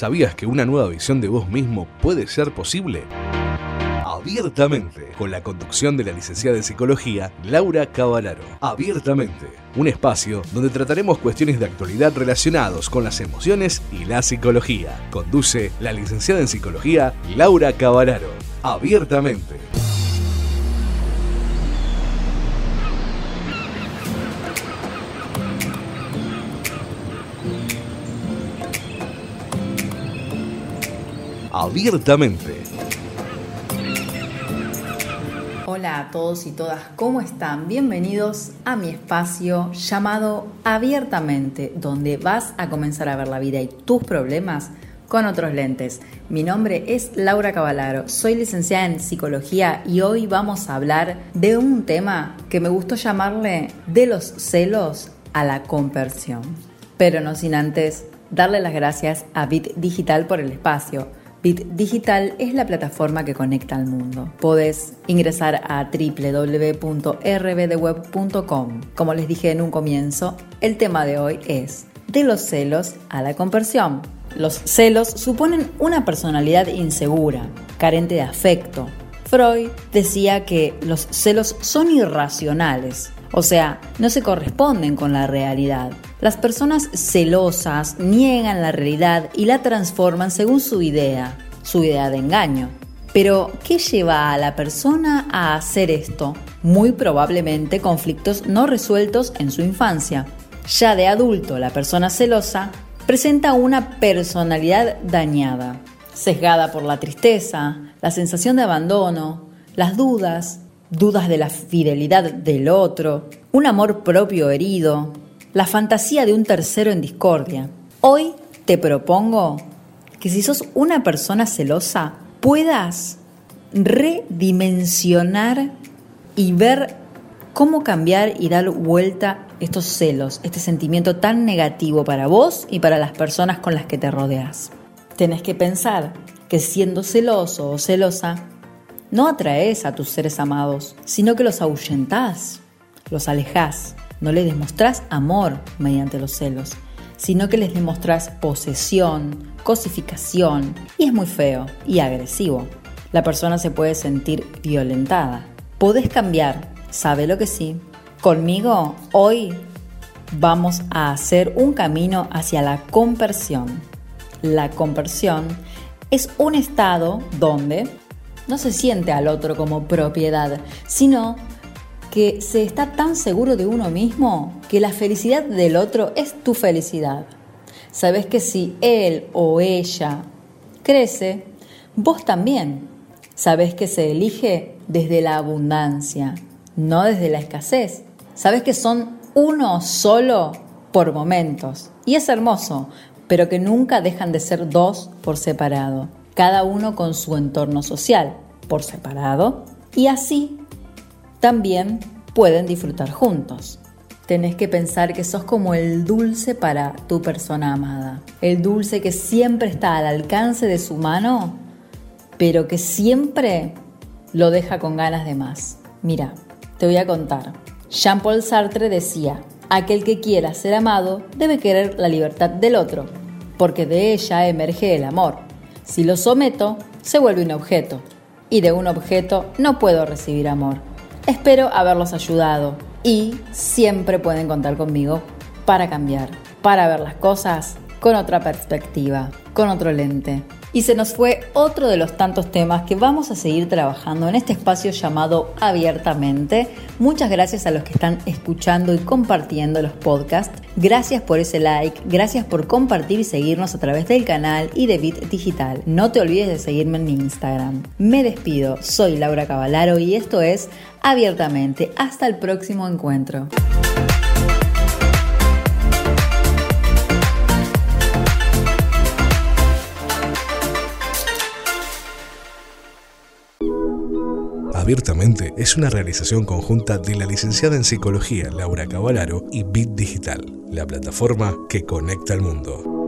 ¿Sabías que una nueva visión de vos mismo puede ser posible? Abiertamente, con la conducción de la licenciada en psicología Laura Cavalaro. Abiertamente, un espacio donde trataremos cuestiones de actualidad relacionados con las emociones y la psicología. Conduce la licenciada en psicología Laura Cavalaro. Abiertamente. Abiertamente. Hola a todos y todas, ¿cómo están? Bienvenidos a mi espacio llamado Abiertamente, donde vas a comenzar a ver la vida y tus problemas con otros lentes. Mi nombre es Laura Cavalaro, soy licenciada en psicología y hoy vamos a hablar de un tema que me gustó llamarle de los celos a la conversión. Pero no sin antes darle las gracias a Bit Digital por el espacio Bit Digital es la plataforma que conecta al mundo. Podés ingresar a www.rbdweb.com. Como les dije en un comienzo, el tema de hoy es de los celos a la conversión. Los celos suponen una personalidad insegura, carente de afecto. Freud decía que los celos son irracionales, o sea, no se corresponden con la realidad. Las personas celosas niegan la realidad y la transforman según su idea, su idea de engaño. Pero, ¿qué lleva a la persona a hacer esto? Muy probablemente conflictos no resueltos en su infancia. Ya de adulto, la persona celosa presenta una personalidad dañada, sesgada por la tristeza, la sensación de abandono, las dudas, dudas de la fidelidad del otro, un amor propio herido, la fantasía de un tercero en discordia. Hoy te propongo que si sos una persona celosa, puedas redimensionar y ver cómo cambiar y dar vuelta estos celos, este sentimiento tan negativo para vos y para las personas con las que te rodeas. Tenés que pensar que siendo celoso o celosa, no atraes a tus seres amados, sino que los ahuyentás, los alejás, no les demostrás amor mediante los celos, sino que les demostrás posesión, cosificación, y es muy feo y agresivo. La persona se puede sentir violentada. Podés cambiar, sabe lo que sí. Conmigo hoy vamos a hacer un camino hacia la conversión. La conversión es un estado donde no se siente al otro como propiedad, sino que se está tan seguro de uno mismo que la felicidad del otro es tu felicidad. Sabes que si él o ella crece, vos también. Sabes que se elige desde la abundancia, no desde la escasez. Sabes que son uno solo por momentos. Y es hermoso, pero que nunca dejan de ser dos por separado, cada uno con su entorno social por separado, y así también pueden disfrutar juntos. Tenés que pensar que sos como el dulce para tu persona amada. El dulce que siempre está al alcance de su mano, pero que siempre lo deja con ganas de más. Mira, te voy a contar. Jean-Paul Sartre decía, aquel que quiera ser amado debe querer la libertad del otro, porque de ella emerge el amor. Si lo someto, se vuelve un objeto, y de un objeto no puedo recibir amor. Espero haberlos ayudado y siempre pueden contar conmigo para cambiar, para ver las cosas con otra perspectiva, con otro lente. Y se nos fue otro de los tantos temas que vamos a seguir trabajando en este espacio llamado Abiertamente. Muchas gracias a los que están escuchando y compartiendo los podcasts. Gracias por ese like, gracias por compartir y seguirnos a través del canal y de Bit Digital. No te olvides de seguirme en mi Instagram. Me despido, soy Laura Cavalaro y esto es Abiertamente. Hasta el próximo encuentro. Abiertamente es una realización conjunta de la licenciada en psicología Laura Cavalaro y Bit Digital, la plataforma que conecta al mundo.